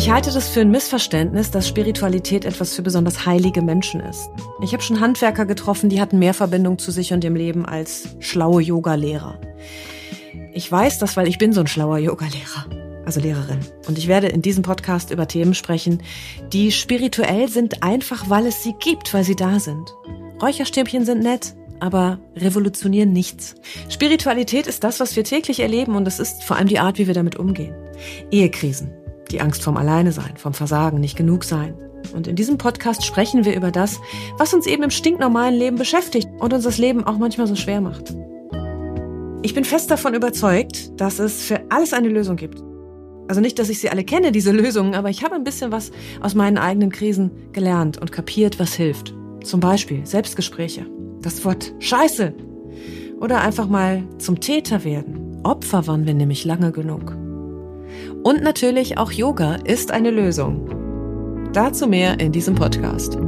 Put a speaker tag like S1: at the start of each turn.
S1: Ich halte das für ein Missverständnis, dass Spiritualität etwas für besonders heilige Menschen ist. Ich habe schon Handwerker getroffen, die hatten mehr Verbindung zu sich und dem Leben als schlaue Yogalehrer. Ich weiß das, weil ich bin so ein schlauer Yogalehrer, also Lehrerin. Und ich werde in diesem Podcast über Themen sprechen, die spirituell sind, einfach weil es sie gibt, weil sie da sind. Räucherstäbchen sind nett, aber revolutionieren nichts. Spiritualität ist das, was wir täglich erleben und es ist vor allem die Art, wie wir damit umgehen. Ehekrisen, die Angst vom Alleine sein, vom Versagen, nicht genug sein. Und in diesem Podcast sprechen wir über das, was uns eben im stinknormalen Leben beschäftigt und uns das Leben auch manchmal so schwer macht. Ich bin fest davon überzeugt, dass es für alles eine Lösung gibt. Also nicht, dass ich sie alle kenne, diese Lösungen, aber ich habe ein bisschen was aus meinen eigenen Krisen gelernt und kapiert, was hilft. Zum Beispiel Selbstgespräche, das Wort Scheiße oder einfach mal zum Täter werden. Opfer waren wir nämlich lange genug. Und natürlich auch Yoga ist eine Lösung. Dazu mehr in diesem Podcast.